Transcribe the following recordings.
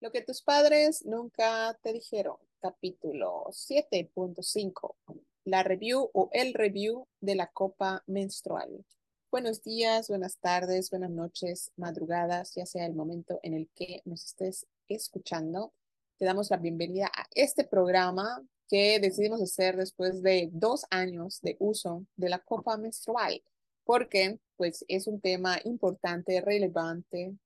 Lo que tus padres nunca te dijeron. Capítulo 7.5. La review o el review de la copa menstrual. Buenos días, buenas tardes, buenas noches, madrugadas, ya sea el momento en el que nos estés escuchando. Te damos la bienvenida a este programa que decidimos hacer después de dos años de uso de la copa menstrual, porque pues es un tema importante, relevante,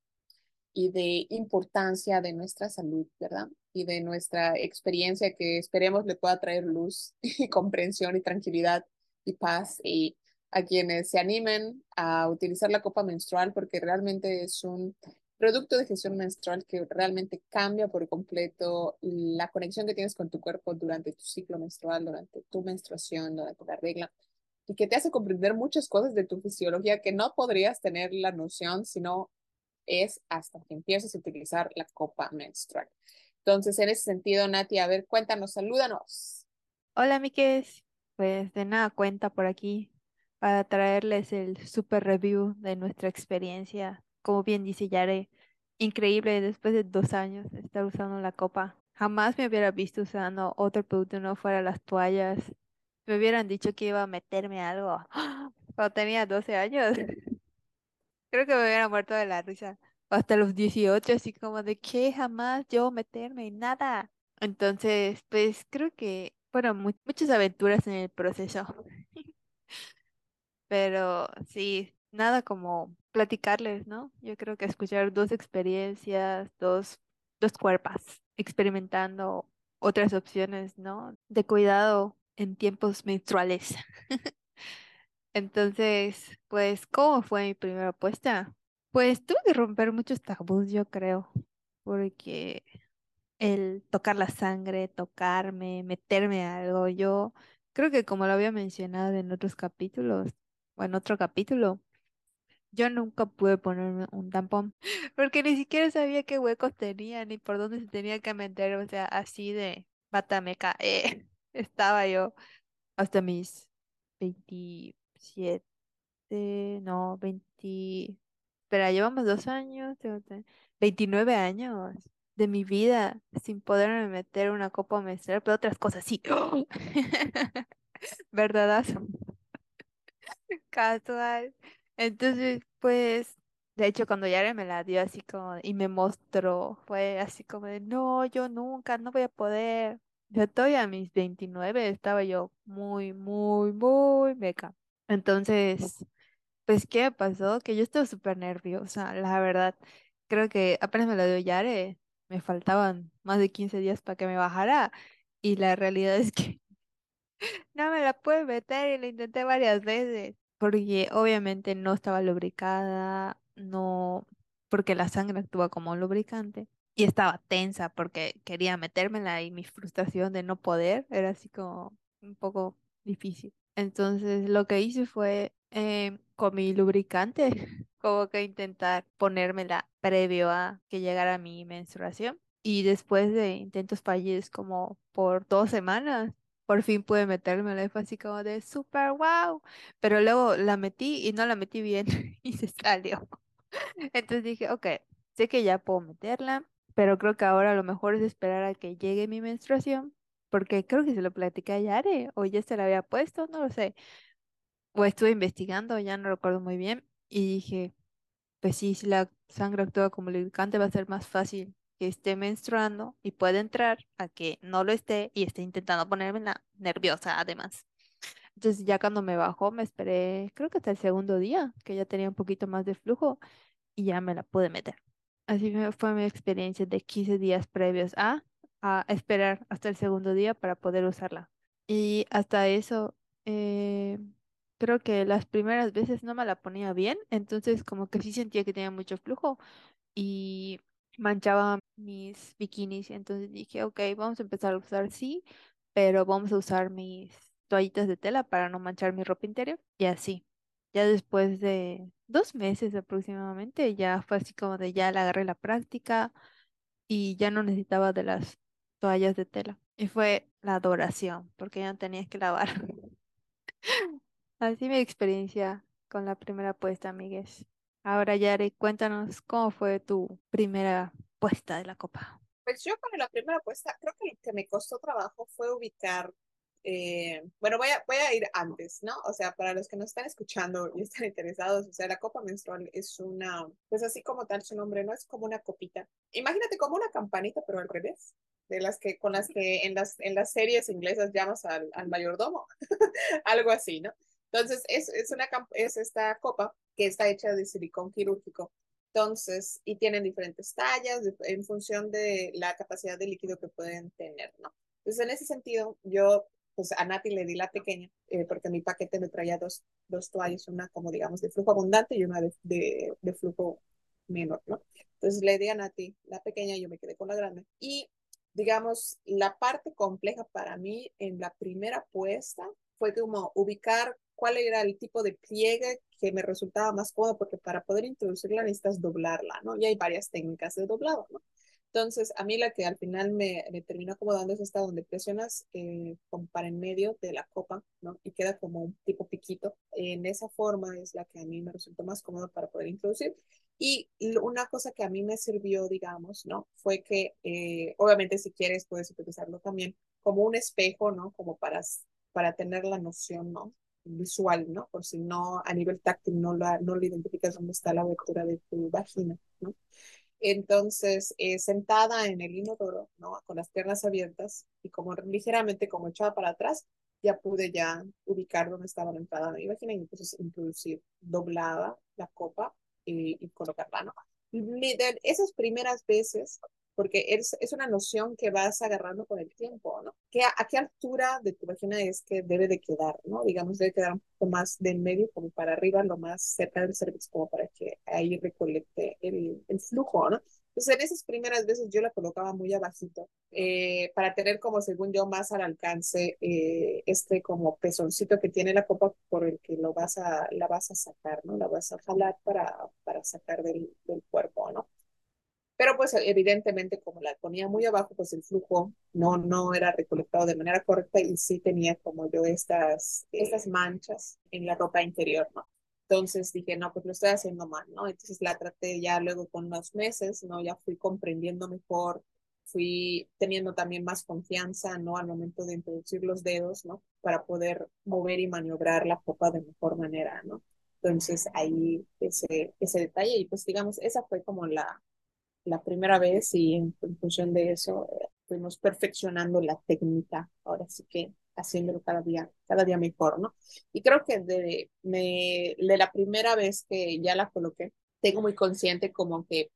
y de importancia de nuestra salud, ¿verdad? Y de nuestra experiencia que esperemos le pueda traer luz y comprensión y tranquilidad y paz y a quienes se animen a utilizar la copa menstrual porque realmente es un producto de gestión menstrual que realmente cambia por completo la conexión que tienes con tu cuerpo durante tu ciclo menstrual, durante tu menstruación, durante la regla y que te hace comprender muchas cosas de tu fisiología que no podrías tener la noción si no es hasta que empieces a utilizar la copa menstrual. Entonces, en ese sentido, Nati, a ver, cuéntanos, salúdanos. Hola, Miques. Pues de nada cuenta por aquí para traerles el super review de nuestra experiencia. Como bien dice Yare, increíble después de dos años estar usando la copa. Jamás me hubiera visto usando otro producto no fuera las toallas. Me hubieran dicho que iba a meterme algo cuando tenía 12 años. Creo que me hubiera muerto de la risa. Hasta los 18, así como de que jamás yo meterme en nada. Entonces, pues creo que fueron mu- muchas aventuras en el proceso. Pero sí, nada como platicarles, ¿no? Yo creo que escuchar dos experiencias, dos, dos cuerpos, experimentando otras opciones, ¿no? De cuidado en tiempos menstruales. Entonces, pues, ¿cómo fue mi primera apuesta? Pues tuve que romper muchos tabús, yo creo, porque el tocar la sangre, tocarme, meterme a algo, yo creo que como lo había mencionado en otros capítulos, o en otro capítulo, yo nunca pude ponerme un tampón, porque ni siquiera sabía qué huecos tenía, ni por dónde se tenía que meter, o sea, así de batameca, eh, estaba yo hasta mis 27 no, 20, espera, llevamos dos años, tengo tre- 29 años de mi vida sin poderme meter una copa menstrual, pero otras cosas sí. ¿Verdadazo? Casual. Entonces, pues, de hecho, cuando Yara me la dio así como, y me mostró, fue así como de, no, yo nunca, no voy a poder. Yo todavía a mis 29 estaba yo muy, muy, muy meca. Entonces, pues, ¿qué pasó? Que yo estaba súper nerviosa, la verdad. Creo que apenas me la dio Yare, me faltaban más de 15 días para que me bajara. Y la realidad es que no me la pude meter y la intenté varias veces. Porque obviamente no estaba lubricada, no, porque la sangre actúa como un lubricante. Y estaba tensa porque quería metérmela y mi frustración de no poder era así como un poco difícil. Entonces lo que hice fue eh, con mi lubricante, como que intentar ponérmela previo a que llegara mi menstruación. Y después de intentos fallidos como por dos semanas, por fin pude metérmela y fue así como de super wow. Pero luego la metí y no la metí bien y se salió. Entonces dije, ok, sé que ya puedo meterla, pero creo que ahora lo mejor es esperar a que llegue mi menstruación, porque creo que se lo platicé a Yare o ya se la había puesto, no lo sé. O estuve investigando, ya no recuerdo muy bien, y dije, pues sí, si la sangre actúa como lubricante va a ser más fácil que esté menstruando y pueda entrar a que no lo esté y esté intentando ponerme nerviosa además. Entonces ya cuando me bajó me esperé, creo que hasta el segundo día, que ya tenía un poquito más de flujo y ya me la pude meter. Así fue mi experiencia de 15 días previos a, a esperar hasta el segundo día para poder usarla. Y hasta eso, eh, creo que las primeras veces no me la ponía bien, entonces como que sí sentía que tenía mucho flujo y manchaba mis bikinis. Entonces dije, ok, vamos a empezar a usar sí, pero vamos a usar mis toallitas de tela para no manchar mi ropa interior. Y así, ya después de dos meses aproximadamente, ya fue así como de ya le agarré la práctica y ya no necesitaba de las toallas de tela. Y fue la adoración, porque ya no tenías que lavar. Así mi experiencia con la primera puesta, amigues. Ahora, Yare, cuéntanos cómo fue tu primera puesta de la copa. Pues yo para la primera apuesta, creo que lo que me costó trabajo fue ubicar, eh, bueno, voy a, voy a ir antes, ¿no? O sea, para los que nos están escuchando y están interesados, o sea, la copa menstrual es una, pues así como tal su nombre, ¿no? Es como una copita. Imagínate como una campanita, pero al revés, de las que, con las que en las, en las series inglesas llamas al, al mayordomo, algo así, ¿no? Entonces, es, es, una, es esta copa que está hecha de silicón quirúrgico entonces, y tienen diferentes tallas en función de la capacidad de líquido que pueden tener, ¿no? Entonces, en ese sentido, yo, pues a Nati le di la pequeña, eh, porque mi paquete me traía dos, dos toallas, una como digamos de flujo abundante y una de, de, de flujo menor, ¿no? Entonces le di a Nati la pequeña y yo me quedé con la grande. Y digamos, la parte compleja para mí en la primera puesta fue como ubicar cuál era el tipo de pliegue que me resultaba más cómodo, porque para poder introducirla necesitas doblarla, ¿no? Y hay varias técnicas de doblado, ¿no? Entonces, a mí la que al final me, me terminó acomodando es esta donde presionas eh, como para en medio de la copa, ¿no? Y queda como un tipo piquito. En esa forma es la que a mí me resultó más cómodo para poder introducir. Y una cosa que a mí me sirvió, digamos, ¿no? Fue que, eh, obviamente, si quieres, puedes utilizarlo también como un espejo, ¿no? Como para, para tener la noción, ¿no? visual, ¿no? Por si no a nivel táctil no lo, no lo identificas dónde está la abertura de tu vagina, ¿no? Entonces, eh, sentada en el inodoro, ¿no? Con las piernas abiertas y como ligeramente como echada para atrás, ya pude ya ubicar dónde estaba la entrada de entonces introducir doblada la copa y, y colocarla, ¿no? esas primeras veces porque es, es una noción que vas agarrando con el tiempo, ¿no? ¿Qué, ¿A qué altura de tu vagina es que debe de quedar, ¿no? Digamos, debe quedar un poco más de en medio como para arriba, lo más cerca del cervix como para que ahí recolecte el, el flujo, ¿no? Entonces, en esas primeras veces yo la colocaba muy abajito eh, para tener como, según yo, más al alcance eh, este como pezoncito que tiene la copa por el que lo vas a, la vas a sacar, ¿no? La vas a jalar para, para sacar del, del cuerpo, ¿no? Pero pues evidentemente como la ponía muy abajo, pues el flujo no, no era recolectado de manera correcta y sí tenía como yo estas, estas manchas en la ropa interior, ¿no? Entonces dije, no, pues lo estoy haciendo mal, ¿no? Entonces la traté ya luego con unos meses, ¿no? Ya fui comprendiendo mejor, fui teniendo también más confianza, ¿no? Al momento de introducir los dedos, ¿no? Para poder mover y maniobrar la copa de mejor manera, ¿no? Entonces ahí ese, ese detalle y pues digamos, esa fue como la, la primera vez y en, función de eso eh, fuimos perfeccionando la técnica, ahora sí que haciéndolo cada día, cada día mejor, ¿no? Y creo que de, me, de la primera vez que ya la coloqué, tengo muy consciente como que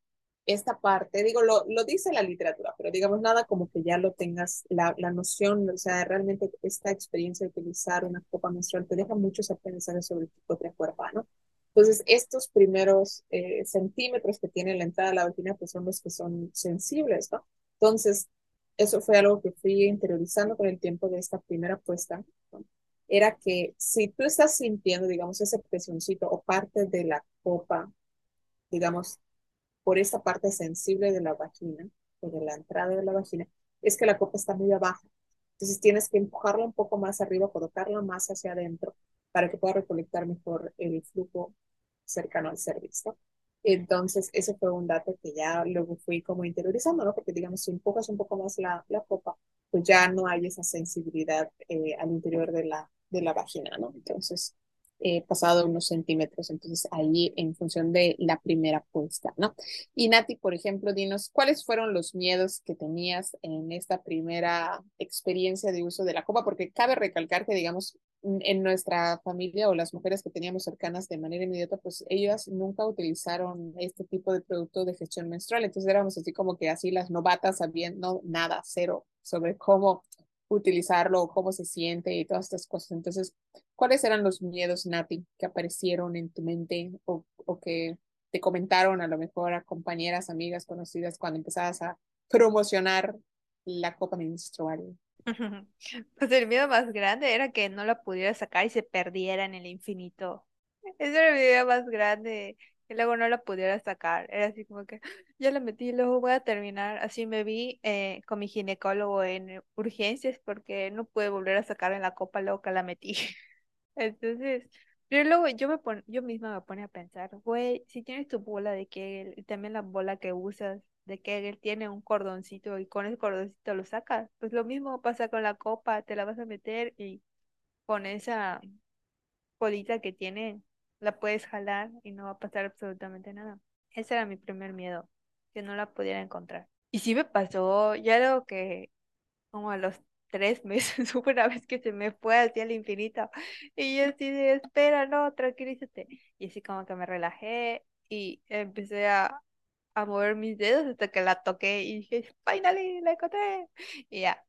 esta parte, digo, lo, lo dice la literatura, pero digamos nada como que ya lo tengas la, la noción, o sea, realmente esta experiencia de utilizar una copa menstrual te deja muchos aprendizajes sobre tu propia cuerpa, ¿no? Entonces, estos primeros eh, centímetros que tiene la entrada de la vagina, pues son los que son sensibles, ¿no? Entonces, eso fue algo que fui interiorizando con el tiempo de esta primera puesta, ¿no? Era que si tú estás sintiendo, digamos, ese presioncito o parte de la copa, digamos, por esta parte sensible de la vagina o de la entrada de la vagina, es que la copa está muy abajo. Entonces tienes que empujarla un poco más arriba, colocarla más hacia adentro para que pueda recolectar mejor el flujo cercano al servicio. Entonces, ese fue un dato que ya luego fui como interiorizando, ¿no? Porque, digamos, si empujas un poco más la, la copa, pues ya no hay esa sensibilidad eh, al interior de la, de la vagina, ¿no? Entonces, eh, pasado unos centímetros, entonces ahí en función de la primera puesta, ¿no? Y Nati, por ejemplo, dinos, ¿cuáles fueron los miedos que tenías en esta primera experiencia de uso de la copa? Porque cabe recalcar que, digamos, en nuestra familia o las mujeres que teníamos cercanas de manera inmediata, pues ellas nunca utilizaron este tipo de producto de gestión menstrual, entonces éramos así como que así las novatas sabiendo nada, cero, sobre cómo utilizarlo, cómo se siente y todas estas cosas. Entonces, ¿cuáles eran los miedos, Nati, que aparecieron en tu mente o, o que te comentaron a lo mejor a compañeras, amigas, conocidas cuando empezabas a promocionar la copa menstrual? Pues el miedo más grande era que no la pudiera sacar y se perdiera en el infinito. Ese era el miedo más grande, que luego no la pudiera sacar. Era así como que ya la metí y luego voy a terminar. Así me vi eh, con mi ginecólogo en urgencias porque no pude volver a sacar en la copa luego que la metí. Entonces, pero luego yo me pon, yo misma me pone a pensar, güey, si tienes tu bola de que y también la bola que usas de Kegel tiene un cordoncito y con ese cordoncito lo sacas. Pues lo mismo pasa con la copa, te la vas a meter y con esa colita que tiene la puedes jalar y no va a pasar absolutamente nada. Ese era mi primer miedo, que no la pudiera encontrar. Y sí me pasó, ya lo que como a los tres meses una vez que se me fue hacia el infinito y yo así de, espera, no, tranquilízate. Y así como que me relajé y empecé a, a mover mis dedos hasta que la toqué y dije, finally, la encontré. Y ya.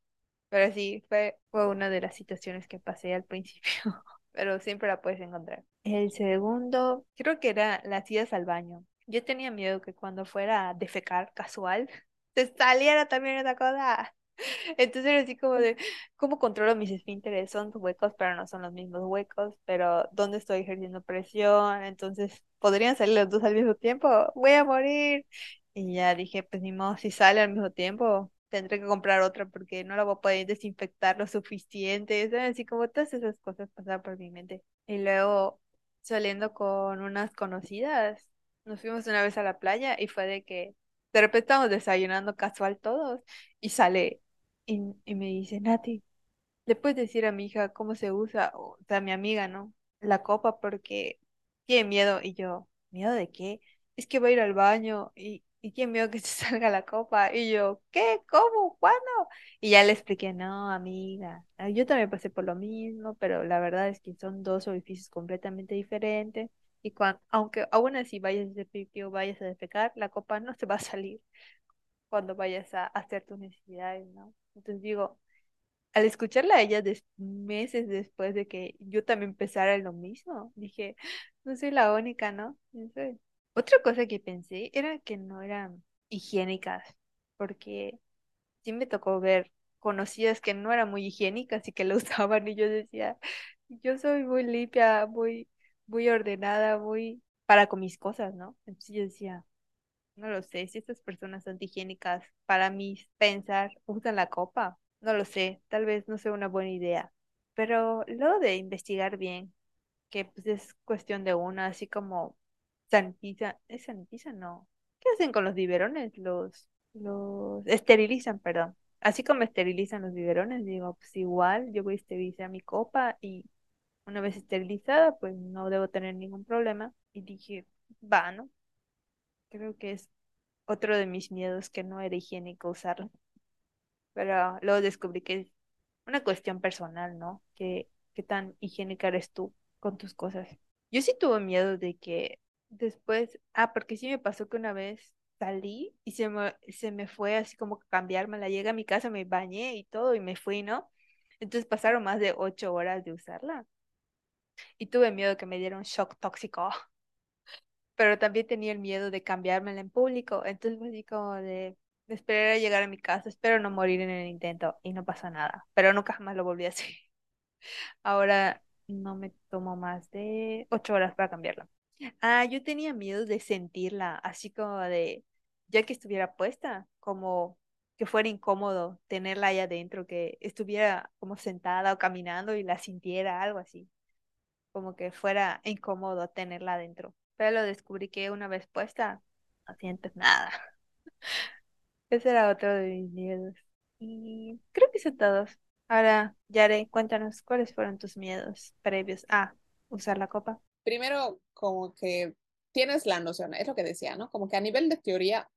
Pero sí, fue, fue una de las situaciones que pasé al principio, pero siempre la puedes encontrar. El segundo, creo que era las idas al baño. Yo tenía miedo que cuando fuera a defecar casual, se saliera también esa cosa. Entonces era así como de, ¿cómo controlo mis esfínteres? Son huecos, pero no son los mismos huecos, pero ¿dónde estoy ejerciendo presión? Entonces, ¿podrían salir los dos al mismo tiempo? Voy a morir. Y ya dije, pues ni modo, si sale al mismo tiempo, tendré que comprar otra porque no la voy a poder desinfectar lo suficiente. Así como todas esas cosas pasaban por mi mente. Y luego, saliendo con unas conocidas, nos fuimos una vez a la playa y fue de que de repente estamos desayunando casual todos y sale y, me dice, Nati, ¿le puedes decir a mi hija cómo se usa, o sea, a mi amiga, ¿no? La copa porque tiene miedo. Y yo, ¿miedo de qué? Es que va a ir al baño y, y tiene miedo que se salga la copa. Y yo, ¿qué? ¿Cómo? ¿Cuándo? Y ya le expliqué, no, amiga, ah, yo también pasé por lo mismo, pero la verdad es que son dos orificios completamente diferentes. Y cuando, aunque aún así vayas a hacer o vayas a defecar, la copa no se va a salir cuando vayas a hacer tus necesidades, ¿no? Entonces digo, al escucharla a ella meses después de que yo también empezara lo mismo, dije, no soy la única, ¿no? Otra cosa que pensé era que no eran higiénicas, porque sí me tocó ver conocidas que no eran muy higiénicas y que lo usaban y yo decía, yo soy muy limpia, muy, muy ordenada, muy para con mis cosas, ¿no? Entonces yo decía, no lo sé, si estas personas antihigiénicas para mí pensar usan la copa, no lo sé, tal vez no sea una buena idea. Pero luego de investigar bien, que pues es cuestión de una, así como sanitiza, ¿es sanitiza? No. ¿Qué hacen con los biberones? Los, los esterilizan, perdón. Así como esterilizan los biberones, digo, pues igual yo voy a esterilizar mi copa y una vez esterilizada, pues no debo tener ningún problema. Y dije, va, ¿no? Creo que es otro de mis miedos que no era higiénico usarlo. Pero luego descubrí que es una cuestión personal, ¿no? Que qué tan higiénica eres tú con tus cosas. Yo sí tuve miedo de que después, ah, porque sí me pasó que una vez salí y se me, se me fue así como cambiarme, la llegué a mi casa, me bañé y todo y me fui, ¿no? Entonces pasaron más de ocho horas de usarla. Y tuve miedo de que me diera un shock tóxico pero también tenía el miedo de cambiármela en público. Entonces, así como de, esperar a llegar a mi casa, espero no morir en el intento y no pasa nada. Pero nunca jamás lo volví a hacer. Ahora no me tomo más de ocho horas para cambiarla. Ah, yo tenía miedo de sentirla, así como de, ya que estuviera puesta, como que fuera incómodo tenerla ahí adentro, que estuviera como sentada o caminando y la sintiera, algo así. Como que fuera incómodo tenerla adentro pero lo descubrí que una vez puesta, no sientes nada. Ese era otro de mis miedos. Y creo que son todos. Ahora, Yare, cuéntanos cuáles fueron tus miedos previos a usar la copa. Primero, como que tienes la noción, es lo que decía, ¿no? Como que a nivel de teoría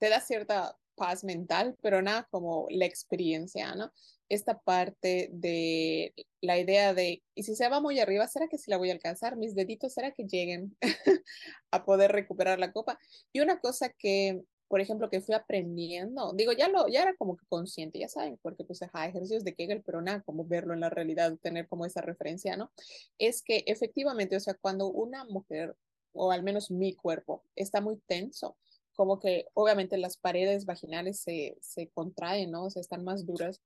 te da cierta paz mental, pero nada como la experiencia, ¿no? Esta parte de la idea de, ¿y si se va muy arriba, será que sí la voy a alcanzar? Mis deditos, ¿será que lleguen a poder recuperar la copa? Y una cosa que, por ejemplo, que fui aprendiendo, digo, ya lo, ya era como que consciente, ya saben, porque pues, ajá, ejercicios de Kegel, pero nada, como verlo en la realidad, tener como esa referencia, ¿no? Es que efectivamente, o sea, cuando una mujer, o al menos mi cuerpo, está muy tenso, como que obviamente las paredes vaginales se, se contraen, ¿no? O sea, están más duras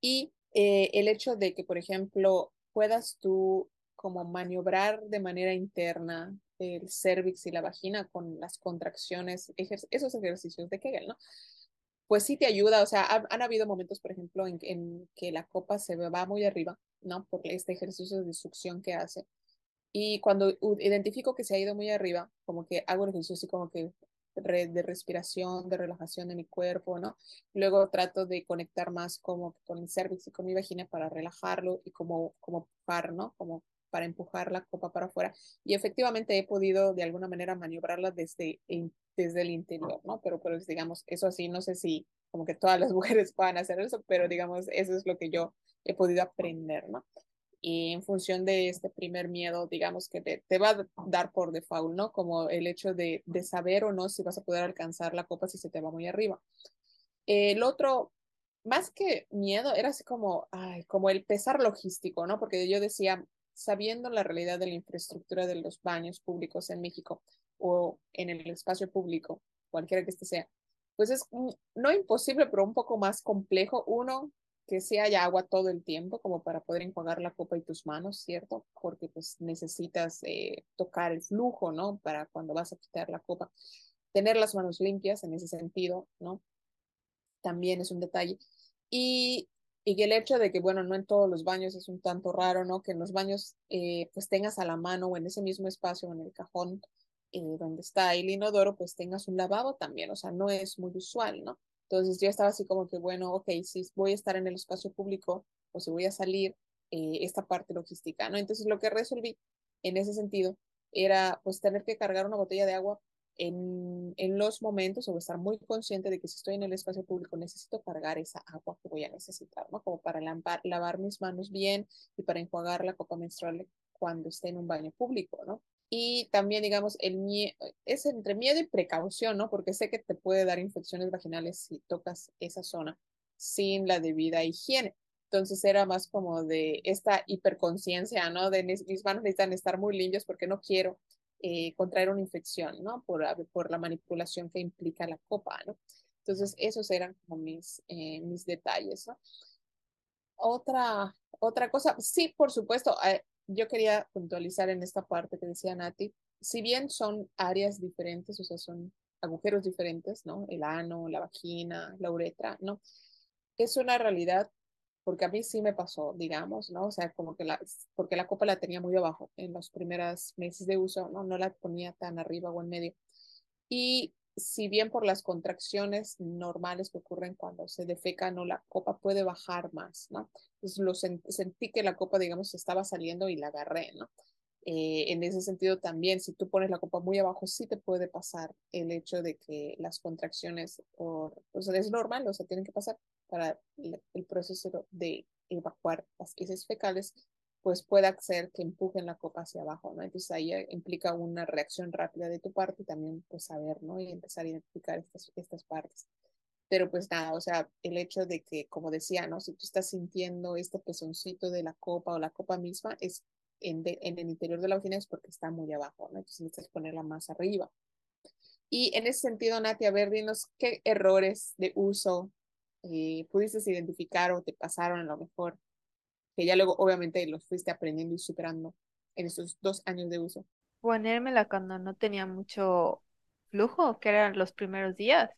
y eh, el hecho de que, por ejemplo, puedas tú como maniobrar de manera interna el cervix y la vagina con las contracciones, esos ejercicios de Kegel, ¿no? Pues sí te ayuda, o sea, han, habido momentos, por ejemplo, en, que la copa se va muy arriba, ¿no? Por este ejercicio de succión que hace. Y cuando identifico que se ha ido muy arriba, como que hago el ejercicio así como que de respiración, de relajación de mi cuerpo, ¿no? Luego trato de conectar más como con el cervix y con mi vagina para relajarlo y como, como par, ¿no? Como para empujar la copa para afuera. Y efectivamente he podido de alguna manera maniobrarla desde, desde el interior, ¿no? Pero pues digamos, eso así, no sé si como que todas las mujeres puedan hacer eso, pero digamos, eso es lo que yo he podido aprender, ¿no? Y en función de este primer miedo, digamos que te, te va a dar por default, ¿no? Como el hecho de, de, saber o no si vas a poder alcanzar la copa si se te va muy arriba. El otro, más que miedo, era así como, ay, como el pesar logístico, ¿no? Porque yo decía, sabiendo la realidad de la infraestructura de los baños públicos en México o en el espacio público, cualquiera que este sea, pues es no imposible, pero un poco más complejo. Uno, que sí haya agua todo el tiempo, como para poder enjuagar la copa y tus manos, ¿cierto? Porque pues necesitas eh, tocar el flujo, ¿no? Para cuando vas a quitar la copa. Tener las manos limpias en ese sentido, ¿no? También es un detalle. Y y el hecho de que, bueno, no en todos los baños es un tanto raro, ¿no? Que en los baños eh, pues tengas a la mano o en ese mismo espacio, en el cajón eh, donde está el inodoro, pues tengas un lavabo también, o sea, no es muy usual, ¿no? Entonces yo estaba así como que, bueno, ok, si voy a estar en el espacio público o si voy a salir, eh, esta parte logística, ¿no? Entonces lo que resolví en ese sentido era pues tener que cargar una botella de agua en, en, los momentos o estar muy consciente de que si estoy en el espacio público necesito cargar esa agua que voy a necesitar, ¿no? Como para lavar, lavar mis manos bien y para enjuagar la copa menstrual cuando esté en un baño público, ¿no? Y también, digamos, el miedo, es entre miedo y precaución, ¿no? Porque sé que te puede dar infecciones vaginales si tocas esa zona sin la debida higiene. Entonces era más como de esta hiperconciencia, ¿no? De mis manos necesitan estar muy limpias porque no quiero eh, contraer una infección, ¿no? Por, por la manipulación que implica la copa, ¿no? Entonces, esos eran como mis, eh, mis detalles, ¿no? Otra, otra cosa, sí, por supuesto, eh, yo quería puntualizar en esta parte que decía Nati, si bien son áreas diferentes, o sea, son agujeros diferentes, ¿no? El ano, la vagina, la uretra, ¿no? Es una realidad porque a mí sí me pasó, digamos, ¿no? O sea, como que la, porque la copa la tenía muy abajo en los primeros meses de uso, ¿no? No la ponía tan arriba o en medio. Y si bien por las contracciones normales que ocurren cuando se defeca, no, la copa puede bajar más, ¿no? Entonces lo sentí que la copa, digamos, estaba saliendo y la agarré, ¿no? Eh, en ese sentido también, si tú pones la copa muy abajo, sí te puede pasar el hecho de que las contracciones, por, o sea, es normal, o sea, tienen que pasar para el proceso de evacuar las heces fecales, pues puede hacer que empujen la copa hacia abajo, ¿no? Entonces ahí eh, implica una reacción rápida de tu parte y también pues saber, ¿no? Y empezar a identificar estas, estas partes. Pero pues nada, o sea, el hecho de que, como decía, ¿no? Si tú estás sintiendo este pezoncito de la copa o la copa misma, es en, en el interior de la vagina es porque está muy abajo, ¿no? Entonces necesitas ponerla más arriba. Y en ese sentido, Nati, a ver, dinos qué errores de uso eh, pudiste identificar o te pasaron a lo mejor, que ya luego obviamente los fuiste aprendiendo y superando en esos dos años de uso? Ponérmela cuando no tenía mucho flujo, que eran los primeros días.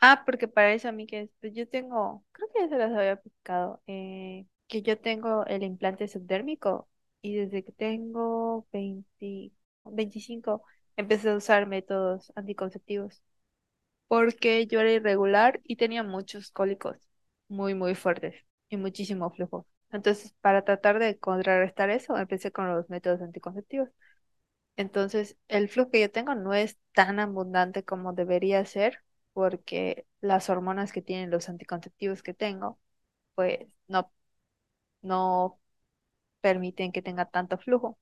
Ah, porque para eso a mí que pues yo tengo, creo que ya se las había explicado, eh, que yo tengo el implante subdérmico y desde que tengo 20, 25 empecé a usar métodos anticonceptivos porque yo era irregular y tenía muchos cólicos muy, muy fuertes y muchísimo flujo. Entonces, para tratar de contrarrestar eso, empecé con los métodos anticonceptivos. Entonces, el flujo que yo tengo no es tan abundante como debería ser, porque las hormonas que tienen los anticonceptivos que tengo, pues no, no permiten que tenga tanto flujo.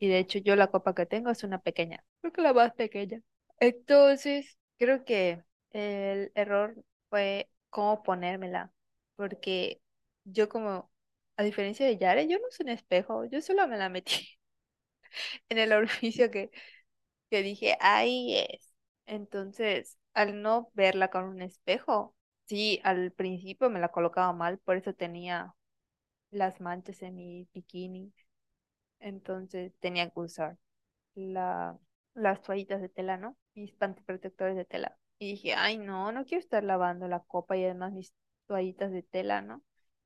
Y de hecho, yo la copa que tengo es una pequeña, creo que la más pequeña. Entonces, Creo que el error fue cómo ponérmela, porque yo como, a diferencia de Yare, yo no usé un espejo, yo solo me la metí en el orificio que, que dije, ahí es. Entonces, al no verla con un espejo, sí, al principio me la colocaba mal, por eso tenía las manchas en mi bikini. Entonces tenía que usar la, las toallitas de tela, ¿no? mis pantiprotectores de tela. Y dije, ay, no, no quiero estar lavando la copa y además mis toallitas de tela, ¿no?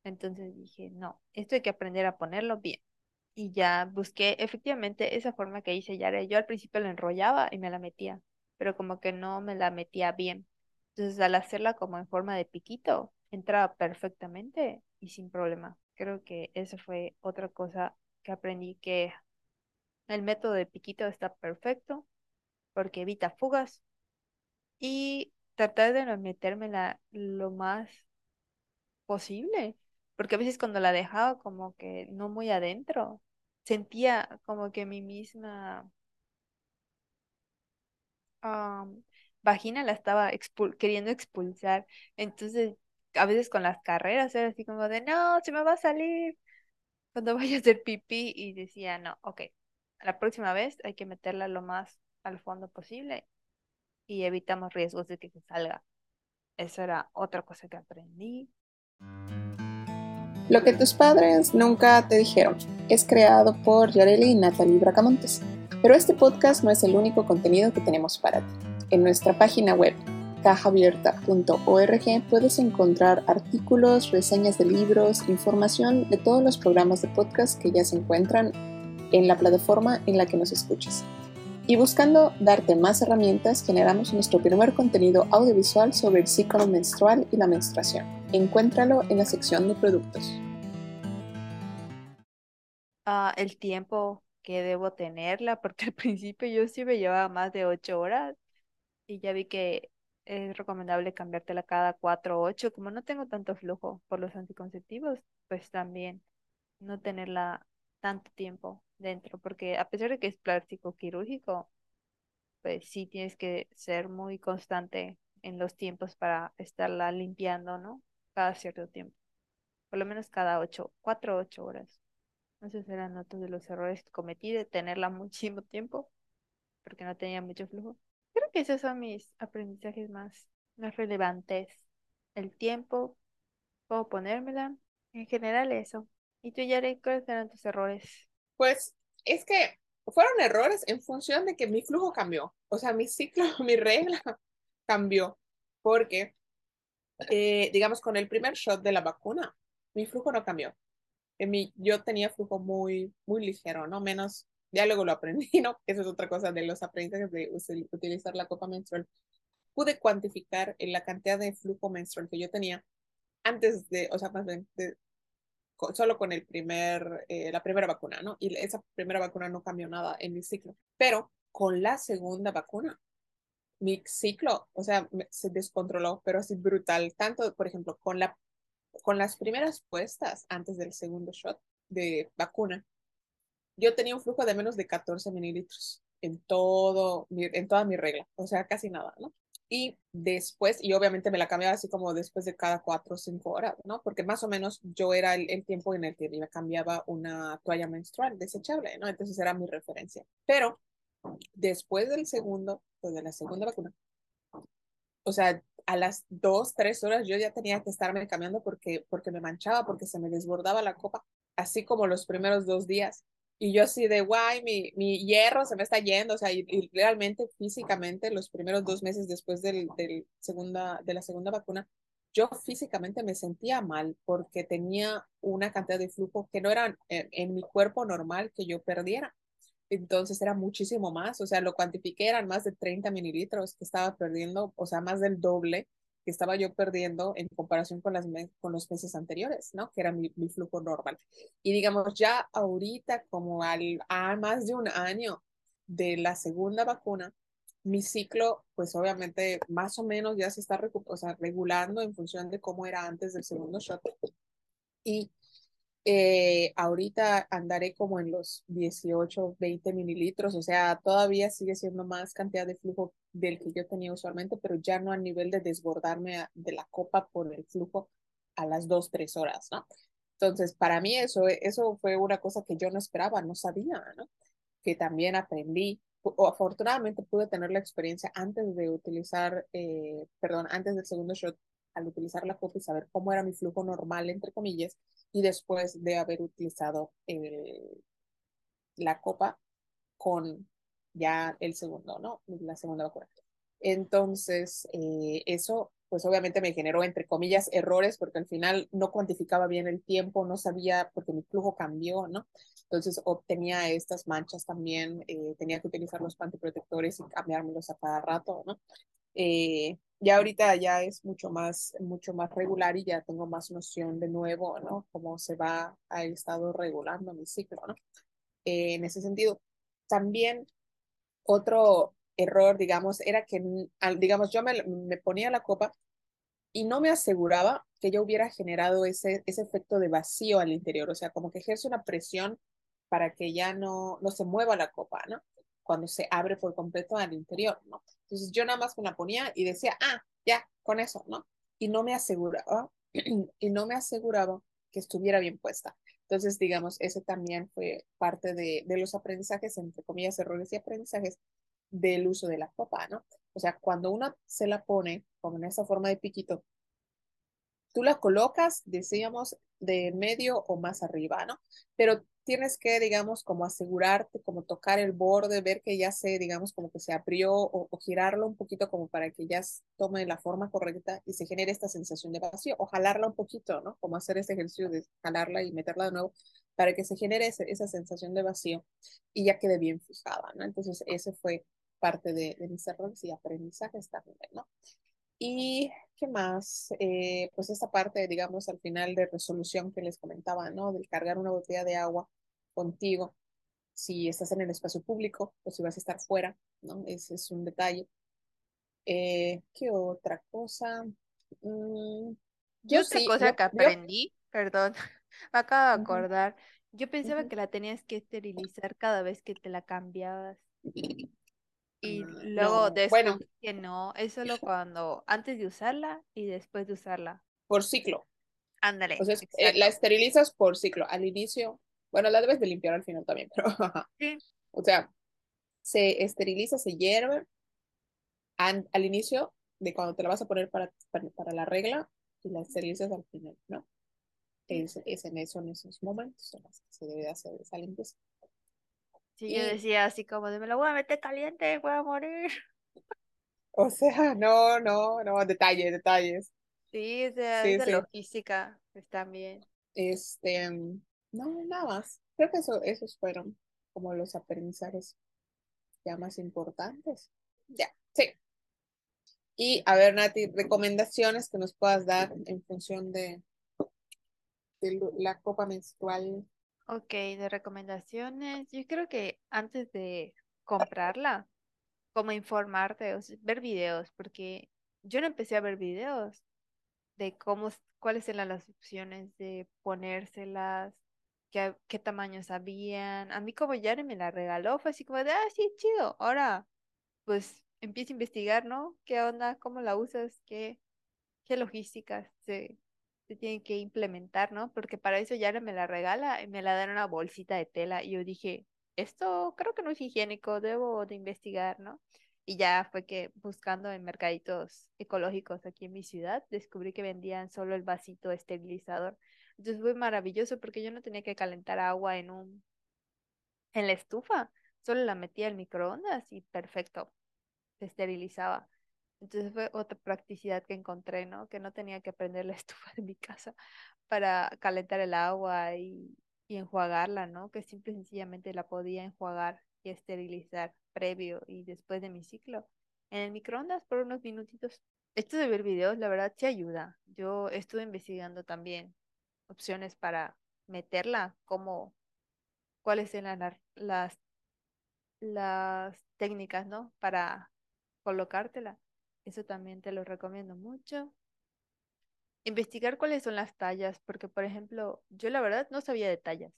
Entonces dije, no, esto hay que aprender a ponerlo bien. Y ya busqué efectivamente esa forma que hice Yara. Yo al principio la enrollaba y me la metía. pero como que no me la metía bien. Entonces, al hacerla como en forma de piquito, entraba perfectamente y sin problema. Creo que eso fue otra cosa que aprendí que el método de piquito está perfecto porque evita fugas y tratar de no metérmela lo más posible, porque a veces cuando la dejaba como que no muy adentro, sentía como que mi misma vagina la estaba queriendo expulsar. Entonces, a veces con las carreras era así como de, no, se me va a salir cuando vaya a hacer pipí y decía, no, ok, la próxima vez hay que meterla lo más al fondo posible y evitamos riesgos de que se salga. Eso era otra cosa que aprendí. Lo que tus padres nunca te dijeron es creado por Yareli y Natalie Bracamontes. Pero este podcast no es el único contenido que tenemos para ti. En nuestra página web cajaabierta.org puedes encontrar artículos, reseñas de libros, información de todos los programas de podcast que ya se encuentran en la plataforma en la que nos escuches. Y buscando darte más herramientas, generamos nuestro primer contenido audiovisual sobre el ciclo menstrual y la menstruación. Encuéntralo en la sección de productos. Ah, el tiempo que debo tenerla, porque al principio yo sí me llevaba más de ocho horas y ya vi que es recomendable cambiártela cada cuatro o ocho. Como no tengo tanto flujo por los anticonceptivos, pues también no tenerla tanto tiempo dentro, porque a pesar de que es plástico quirúrgico, pues sí tienes que ser muy constante en los tiempos para estarla limpiando, ¿no? Cada cierto tiempo. Por lo menos cada ocho, cuatro o ocho horas. Esos eran otros de los errores que cometí de tenerla muchísimo tiempo, porque no tenía mucho flujo. Creo que esos son mis aprendizajes más, más relevantes. El tiempo, cómo ponérmela, en general eso. ¿Y tú, Yare, cuáles eran tus errores? Pues es que fueron errores en función de que mi flujo cambió. O sea, mi ciclo, mi regla cambió. Porque, eh, digamos, con el primer shot de la vacuna, mi flujo no cambió en mi, yo tenía flujo muy, muy ligero, ¿no? Menos, ya luego lo aprendí, ¿no? Esa es otra cosa de los aprendizajes de utilizar la copa menstrual. Pude cuantificar la cantidad de flujo menstrual que yo tenía antes de, o sea, más bien, solo con el primer, eh, la primera vacuna, ¿no? Y esa primera vacuna no cambió nada en mi ciclo. Pero con la segunda vacuna, mi ciclo, o sea, se descontroló, pero así brutal. Tanto, por ejemplo, con la con las primeras puestas antes del segundo shot de vacuna, yo tenía un flujo de menos de 14 mililitros en todo, en toda mi regla, o sea, casi nada, ¿no? Y después, y obviamente me la cambiaba así como después de cada cuatro o cinco horas, ¿no? Porque más o menos yo era el, tiempo en el que me cambiaba una toalla menstrual desechable, ¿no? Entonces era mi referencia. Pero después del segundo, pues de la segunda vacuna, o sea, a las dos, tres horas yo ya tenía que estarme cambiando porque, porque me manchaba, porque se me desbordaba la copa, así como los primeros dos días. Y yo así de, guay, mi, mi hierro se me está yendo, o sea, y, realmente físicamente los primeros dos meses después del, del, segunda, de la segunda vacuna, yo físicamente me sentía mal porque tenía una cantidad de flujo que no era en mi cuerpo normal que yo perdiera entonces era muchísimo más, o sea, lo cuantifiqué, eran más de 30 mililitros que estaba perdiendo, o sea, más del doble que estaba yo perdiendo en comparación con, las con los meses anteriores, ¿no? Que era mi, flujo normal. Y digamos, ya ahorita, como al, a más de un año de la segunda vacuna, mi ciclo, pues obviamente más o menos ya se está o regulando en función de cómo era antes del segundo shot. Y eh, ahorita andaré como en los 18, 20 mililitros, o sea, todavía sigue siendo más cantidad de flujo del que yo tenía usualmente, pero ya no a nivel de desbordarme de la copa por el flujo a las 2, 3 horas, ¿no? Entonces, para mí eso, eso fue una cosa que yo no esperaba, no sabía, ¿no? Que también aprendí, o afortunadamente pude tener la experiencia antes de utilizar, eh, perdón, antes del segundo shot, al utilizar la copa y saber cómo era mi flujo normal, entre comillas, y después de haber utilizado la copa con ya el segundo, ¿no? La segunda vacuna. Entonces, eh, eso pues obviamente me generó, entre comillas, errores, porque al final no cuantificaba bien el tiempo, no sabía, porque mi flujo cambió, ¿no? Entonces obtenía estas manchas también, eh, tenía que utilizar los pantiprotectores y cambiármelos a cada rato, ¿no? Eh, ya ahorita ya es mucho más, mucho más regular y ya tengo más noción de nuevo, ¿no? Cómo se va a estado regulando mi ciclo, ¿no? Eh, en ese sentido, también otro error, digamos, era que, digamos, yo me, me ponía la copa y no me aseguraba que yo hubiera generado ese, ese efecto de vacío al interior, o sea, como que ejerce una presión para que ya no, no se mueva la copa, ¿no? Cuando se abre por completo al interior, ¿no? Entonces yo nada más me la ponía y decía, ah, ya, con eso, ¿no? Y no me aseguraba, y no me aseguraba que estuviera bien puesta. Entonces, digamos, ese también fue parte de, de los aprendizajes, entre comillas, errores y aprendizajes del uso de la copa, ¿no? O sea, cuando uno se la pone con esa forma de piquito, tú la colocas, decíamos, de medio o más arriba, ¿no? Pero tienes que, digamos, como asegurarte, como tocar el borde, ver que ya se, digamos, como que se abrió o, girarlo un poquito como para que ya tome la forma correcta y se genere esta sensación de vacío o jalarla un poquito, ¿no? Como hacer ese ejercicio de jalarla y meterla de nuevo para que se genere esa sensación de vacío y ya quede bien fijada, ¿no? Entonces, ese fue parte de, de mis errores y aprendizajes también, ¿no? Y qué más, eh, pues esta parte, digamos, al final de resolución que les comentaba, ¿no? Del cargar una botella de agua contigo, si estás en el espacio público o si vas a estar fuera, ¿no? Ese es un detalle. Eh, ¿Qué otra cosa? Mm, yo otra cosa que aprendí, perdón, me acabo de acordar. Yo pensaba que la tenías que esterilizar cada vez que te la cambiabas. Y ah, luego después bueno, que no, es solo cuando, antes de usarla y después de usarla. Por ciclo. Ándale. Entonces, eh, la esterilizas por ciclo. Al inicio, bueno, la debes de limpiar al final también, pero. sí. O sea, se esteriliza, se hierve al inicio de cuando te la vas a poner para, para, la regla y la esterilizas al final, ¿no? Es, es en eso, en esos momentos en los que se debe hacer esa limpieza. Sí, yo decía así como de me la voy a meter caliente, voy a morir. O sea, no, no, no, detalles, detalles. Sí, o sea, sí, esa logística está bien. Este, no, nada más. Creo que eso, esos fueron como los aprendizajes ya más importantes. Ya, sí. Y a ver, Nati, recomendaciones que nos puedas dar en función de, la copa menstrual Ok, de recomendaciones, yo creo que antes de comprarla, como informarte, o ver videos, porque yo no empecé a ver videos de cómo, cuáles eran las opciones de ponérselas, qué, qué tamaños habían. A mí como ya me la regaló, fue así como de, ah, sí, chido. Ahora, pues empiezo a investigar, ¿no? ¿Qué onda? ¿Cómo la usas? ¿Qué, qué logísticas se, se tienen que implementar, ¿no? Porque para eso ya me la regala y me la dan una bolsita de tela. Y yo dije, esto creo que no es higiénico, debo de investigar, ¿no? Y ya fue que buscando en mercaditos ecológicos aquí en mi ciudad, descubrí que vendían solo el vasito esterilizador. Entonces fue maravilloso porque yo no tenía que calentar agua en un en la estufa, solo la metía al microondas y perfecto, se esterilizaba. Entonces fue otra practicidad que encontré, ¿no? Que no tenía que prender la estufa de mi casa para calentar el agua y, y enjuagarla, ¿no? Que simple y sencillamente la podía enjuagar y esterilizar previo y después de mi ciclo en el microondas por unos minutitos. Esto de ver videos, la verdad, sí ayuda. Yo estuve investigando también opciones para meterla, como cuáles eran las, las técnicas, ¿no? Para colocártela. Eso también te lo recomiendo mucho. Investigar cuáles son las tallas, porque por ejemplo, yo la verdad no sabía de tallas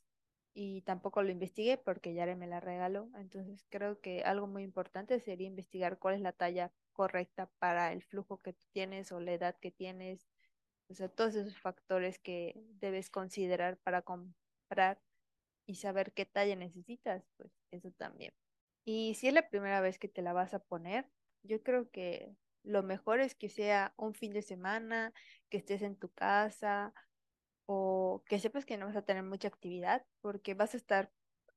y tampoco lo investigué porque Yare me la regaló. Entonces creo que algo muy importante sería investigar cuál es la talla correcta para el flujo que tienes o la edad que tienes. O sea, todos esos factores que debes considerar para comprar y saber qué talla necesitas, pues eso también. Y si es la primera vez que te la vas a poner, yo creo que lo mejor es que sea un fin de semana, que estés en tu casa o que sepas que no vas a tener mucha actividad porque vas a estar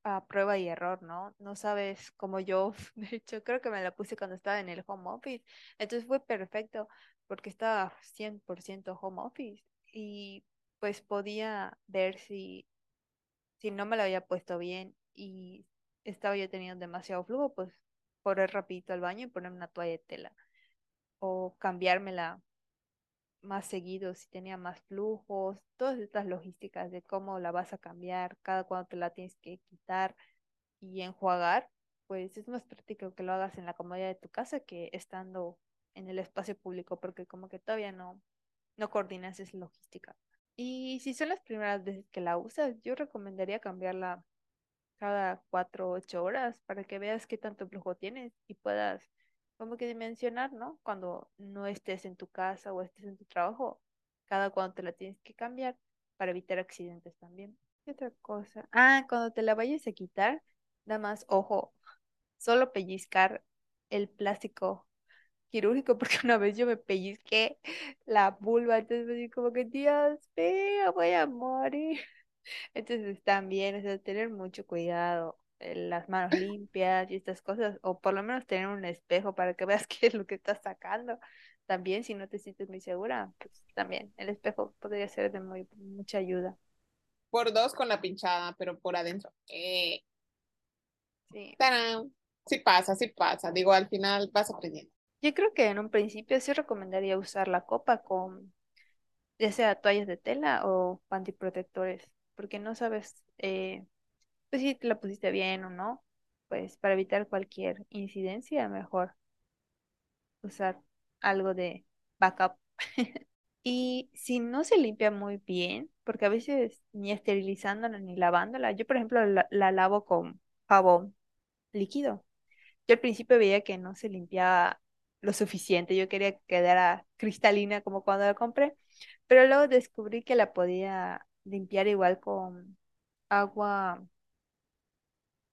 a prueba y error, ¿no? No sabes como yo, de hecho, creo que me la puse cuando estaba en el home office, entonces fue perfecto porque estaba 100% home office y pues podía ver si, si no me lo había puesto bien y estaba yo teniendo demasiado flujo, pues correr rapidito al baño y ponerme una toalla de tela o cambiármela más seguido si tenía más flujos, todas estas logísticas de cómo la vas a cambiar, cada cuando te la tienes que quitar y enjuagar, pues es más práctico que lo hagas en la comodidad de tu casa que estando en el espacio público, porque como que todavía no, no coordinas esa logística. Y si son las primeras veces que la usas, yo recomendaría cambiarla cada cuatro o ocho horas para que veas qué tanto flujo tienes y puedas como que dimensionar, ¿no? Cuando no estés en tu casa o estés en tu trabajo, cada cuando te la tienes que cambiar para evitar accidentes también. ¿Qué otra cosa? Ah, cuando te la vayas a quitar, nada más, ojo, solo pellizcar el plástico quirúrgico, porque una vez yo me pellizqué la vulva, entonces me dije como que, Dios mío, voy a morir. Entonces también, o sea, tener mucho cuidado, eh, las manos limpias y estas cosas, o por lo menos tener un espejo para que veas qué es lo que estás sacando. También, si no te sientes muy segura, pues también el espejo podría ser de muy, mucha ayuda. Por dos con la pinchada, pero por adentro. Eh. Sí. ¡Tarán! Sí pasa, sí pasa. Digo, al final vas aprendiendo. Yo creo que en un principio sí recomendaría usar la copa con ya sea toallas de tela o pantiprotectores, porque no sabes eh, pues si te la pusiste bien o no, pues para evitar cualquier incidencia, mejor usar algo de backup. Y si no se limpia muy bien, porque a veces ni esterilizándola ni lavándola, yo por ejemplo la, la lavo con jabón líquido. Yo al principio veía que no se limpiaba lo suficiente, yo quería que quedara cristalina como cuando la compré, pero luego descubrí que la podía limpiar igual con agua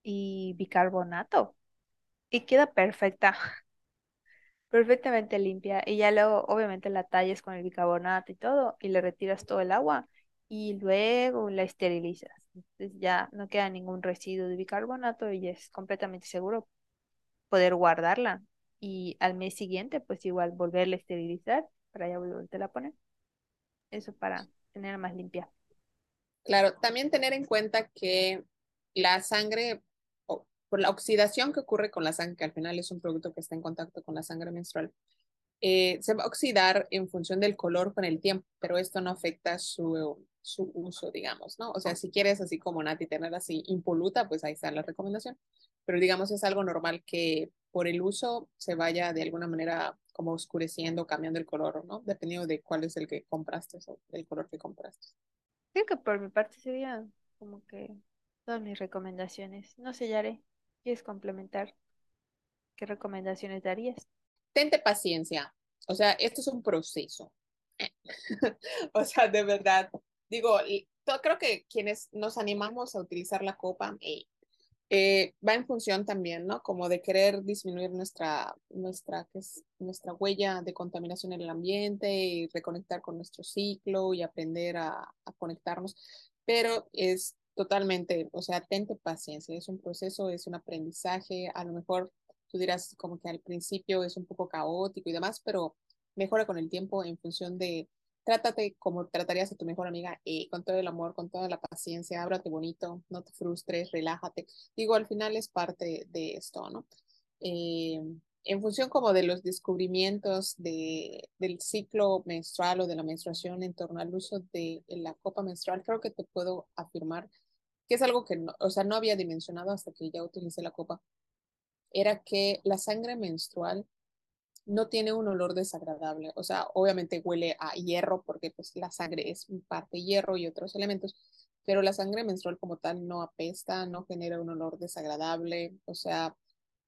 y bicarbonato y queda perfecta, perfectamente limpia. Y ya luego obviamente la tallas con el bicarbonato y todo y le retiras todo el agua y luego la esterilizas. Entonces ya no queda ningún residuo de bicarbonato y es completamente seguro poder guardarla. Y al mes siguiente pues igual volverla a esterilizar para ya volverte a poner. Eso para tenerla más limpia. Claro, también tener en cuenta que la sangre por la oxidación que ocurre con la sangre, que al final es un producto que está en contacto con la sangre menstrual, eh, se va a oxidar en función del color con el tiempo, pero esto no afecta su, su uso, digamos, ¿no? O sea, si quieres así como Nati tener así impoluta, pues ahí está la recomendación, pero digamos es algo normal que por el uso se vaya de alguna manera como oscureciendo, cambiando el color, ¿no? Dependiendo de cuál es el que compraste o el color que compraste. Creo que por mi parte sería como que todas mis recomendaciones. No sé, Yare. ¿Quieres complementar? ¿Qué recomendaciones darías? Tente paciencia. O sea, esto es un proceso. o sea, de verdad, digo, creo que quienes nos animamos a utilizar la copa eh, va en función también, ¿no? Como de querer disminuir nuestra, nuestra, es nuestra huella de contaminación en el ambiente y reconectar con nuestro ciclo y aprender a, a conectarnos. Pero es Totalmente, o sea, tente paciencia, es un proceso, es un aprendizaje, a lo mejor tú dirás como que al principio es un poco caótico y demás, pero mejora con el tiempo en función de, trátate como tratarías a tu mejor amiga, con todo el amor, con toda la paciencia, ábrate bonito, no te frustres, relájate. Digo, al final es parte de esto, ¿no? Eh, en función como de los descubrimientos de, del ciclo menstrual o de la menstruación en torno al uso de la copa menstrual, creo que te puedo afirmar que es algo que o sea, no había dimensionado hasta que ya utilicé la copa, era que la sangre menstrual no tiene un olor desagradable. O sea, obviamente huele a hierro porque pues la sangre es parte hierro y otros elementos, pero la sangre menstrual como tal no apesta, no genera un olor desagradable. O sea,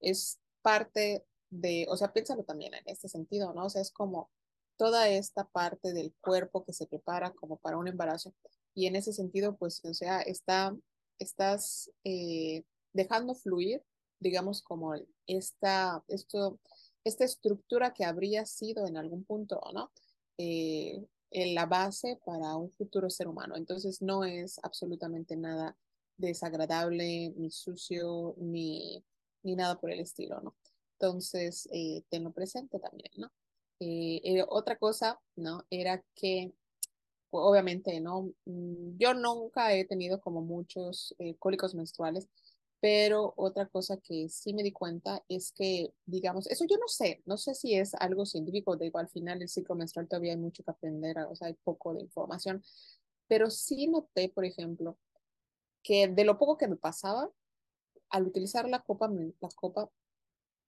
es parte de, o sea, piénsalo también en este sentido, ¿no? O sea, es como toda esta parte del cuerpo que se prepara como para un embarazo. Y en ese sentido, pues, o sea, está estás eh, dejando fluir, digamos, como esta, esto, esta estructura que habría sido en algún punto, ¿no? Eh, en la base para un futuro ser humano. Entonces no es absolutamente nada desagradable, ni sucio, ni, ni nada por el estilo, ¿no? Entonces, eh, tenlo presente también, ¿no? Eh, eh, otra cosa, ¿no? Era que, obviamente, ¿no? Mm, yo nunca he tenido como muchos eh, cólicos menstruales, pero otra cosa que sí me di cuenta es que, digamos, eso yo no sé, no sé si es algo científico, digo, al final el ciclo menstrual todavía hay mucho que aprender, o sea, hay poco de información, pero sí noté, por ejemplo, que de lo poco que me pasaba, al utilizar la copa, la copa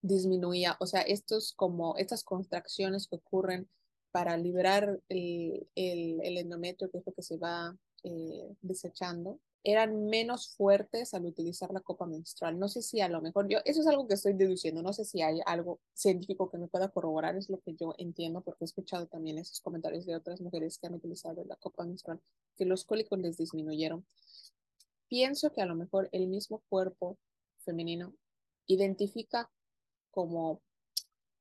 disminuía, o sea, estos como, estas contracciones que ocurren para liberar el, el, el endometrio, que es lo que se va eh, desechando, eran menos fuertes al utilizar la copa menstrual. No sé si a lo mejor yo, eso es algo que estoy deduciendo, no sé si hay algo científico que me pueda corroborar, es lo que yo entiendo, porque he escuchado también esos comentarios de otras mujeres que han utilizado la copa menstrual, que los cólicos les disminuyeron. Pienso que a lo mejor el mismo cuerpo femenino identifica como,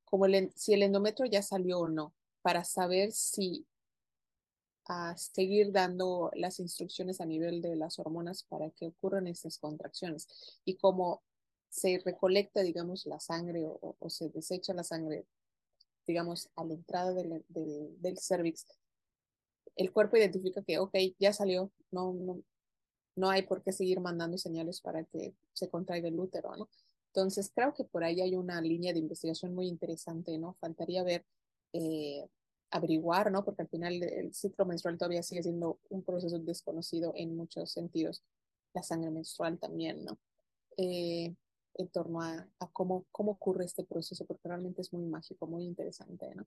como si el endometrio ya salió o no, para saber si a seguir dando las instrucciones a nivel de las hormonas para que ocurran estas contracciones. Y como se recolecta, digamos, la sangre o, o se desecha la sangre, digamos, a la entrada del, del, del cervix, el cuerpo identifica que, ok, ya salió, no, no, no hay por qué seguir mandando señales para que se contraiga el útero, ¿no? Entonces, creo que por ahí hay una línea de investigación muy interesante, ¿no? Faltaría ver eh, averiguar, ¿no? Porque al final el ciclo menstrual todavía sigue siendo un proceso desconocido en muchos sentidos. La sangre menstrual también, ¿no? Eh, en torno a, a, cómo, cómo ocurre este proceso, porque realmente es muy mágico, muy interesante, ¿no?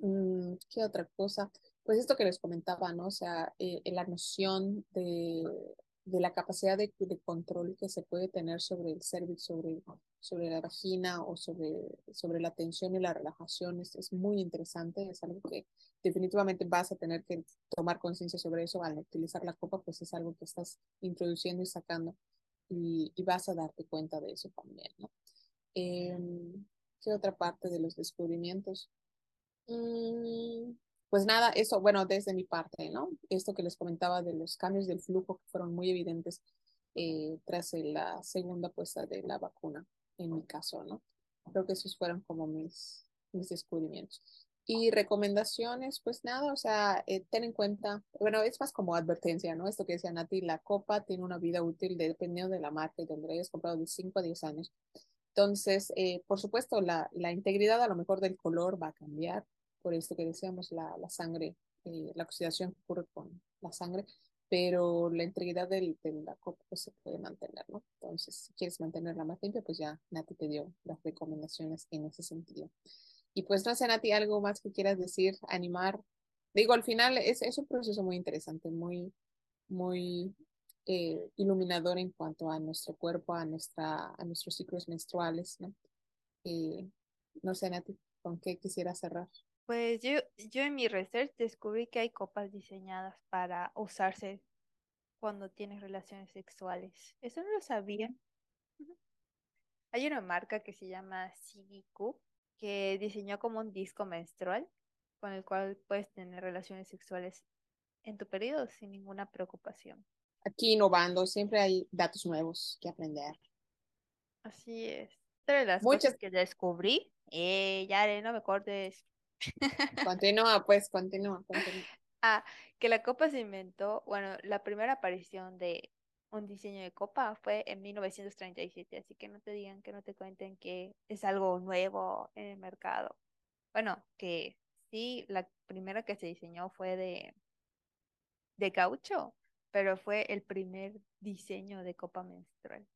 Mm, ¿Qué otra cosa? Pues esto que les comentaba, ¿no? O sea, eh, la noción de, de la capacidad de, de, control que se puede tener sobre el cervix, sobre, sobre la vagina o sobre, sobre la tensión y la relajación es, es muy interesante, es algo que definitivamente vas a tener que tomar conciencia sobre eso al utilizar la copa, pues es algo que estás introduciendo y sacando y, y vas a darte cuenta de eso también, ¿no? Eh, ¿Qué otra parte de los descubrimientos? Mm, pues nada, eso, bueno, desde mi parte, ¿no? Esto que les comentaba de los cambios del flujo que fueron muy evidentes eh, tras la segunda puesta de la vacuna, en mi caso, ¿no? Creo que esos fueron como mis, mis descubrimientos. Y recomendaciones, pues nada, o sea, eh, ten en cuenta, bueno, es más como advertencia, ¿no? Esto que decía Nati, la copa tiene una vida útil de, dependiendo de la marca y donde hayas comprado de 5 a 10 años. Entonces, eh, por supuesto, la, la integridad a lo mejor del color va a cambiar, por esto que decíamos, la, la sangre, eh, la oxidación que ocurre con la sangre, pero la integridad del, de la copa pues, se puede mantener, ¿no? Entonces, si quieres mantenerla más limpia, pues ya Nati te dio las recomendaciones en ese sentido. Y pues no sé, Nati, algo más que quieras decir, animar. Digo, al final es, es un proceso muy interesante, muy, muy eh, iluminador en cuanto a nuestro cuerpo, a, nuestra, a nuestros ciclos menstruales, ¿no? Eh, no sé, Nati, ¿con qué quisiera cerrar? Pues yo, yo en mi research descubrí que hay copas diseñadas para usarse cuando tienes relaciones sexuales. Eso no lo sabía. Hay una marca que se llama Sigiku que diseñó como un disco menstrual con el cual puedes tener relaciones sexuales en tu periodo sin ninguna preocupación. Aquí innovando, siempre hay datos nuevos que aprender. Así es. De las Muchas... cosas que descubrí, eh, ya no me cortes. Continúa, pues, continúa, continúa. Ah, que la copa se inventó, bueno, la primera aparición de un diseño de copa fue en 1937, así que no te digan que no te cuenten que es algo nuevo en el mercado. Bueno, que sí, la primera que se diseñó fue de, de caucho, pero fue el primer diseño de copa menstrual.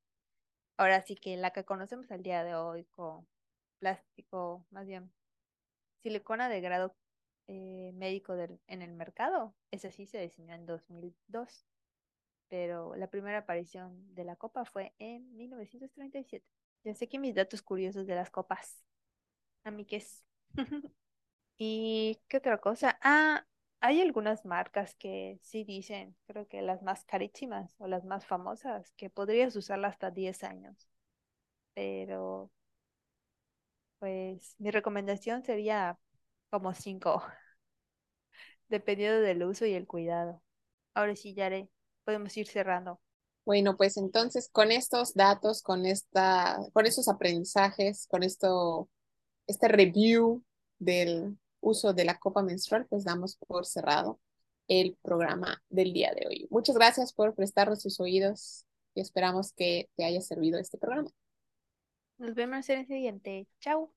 Ahora sí que la que conocemos al día de hoy con plástico, más bien silicona de grado eh, médico en el mercado. Ese sí se diseñó en 2002, pero la primera aparición de la copa fue en 1937. Ya sé que mis datos curiosos de las copas. A es. ¿Y qué otra cosa? Ah, hay algunas marcas que sí dicen, creo que las más carísimas o las más famosas, que podrías usarla hasta 10 años. Pero pues mi recomendación sería como cinco, dependiendo del uso y el cuidado. Ahora sí, Yare, podemos ir cerrando. Bueno, pues entonces con estos datos, con esta, con estos aprendizajes, con esto, este review del uso de la copa menstrual, pues damos por cerrado el programa del día de hoy. Muchas gracias por prestarnos sus oídos y esperamos que te haya servido este programa. Nos vemos en el siguiente. Chao.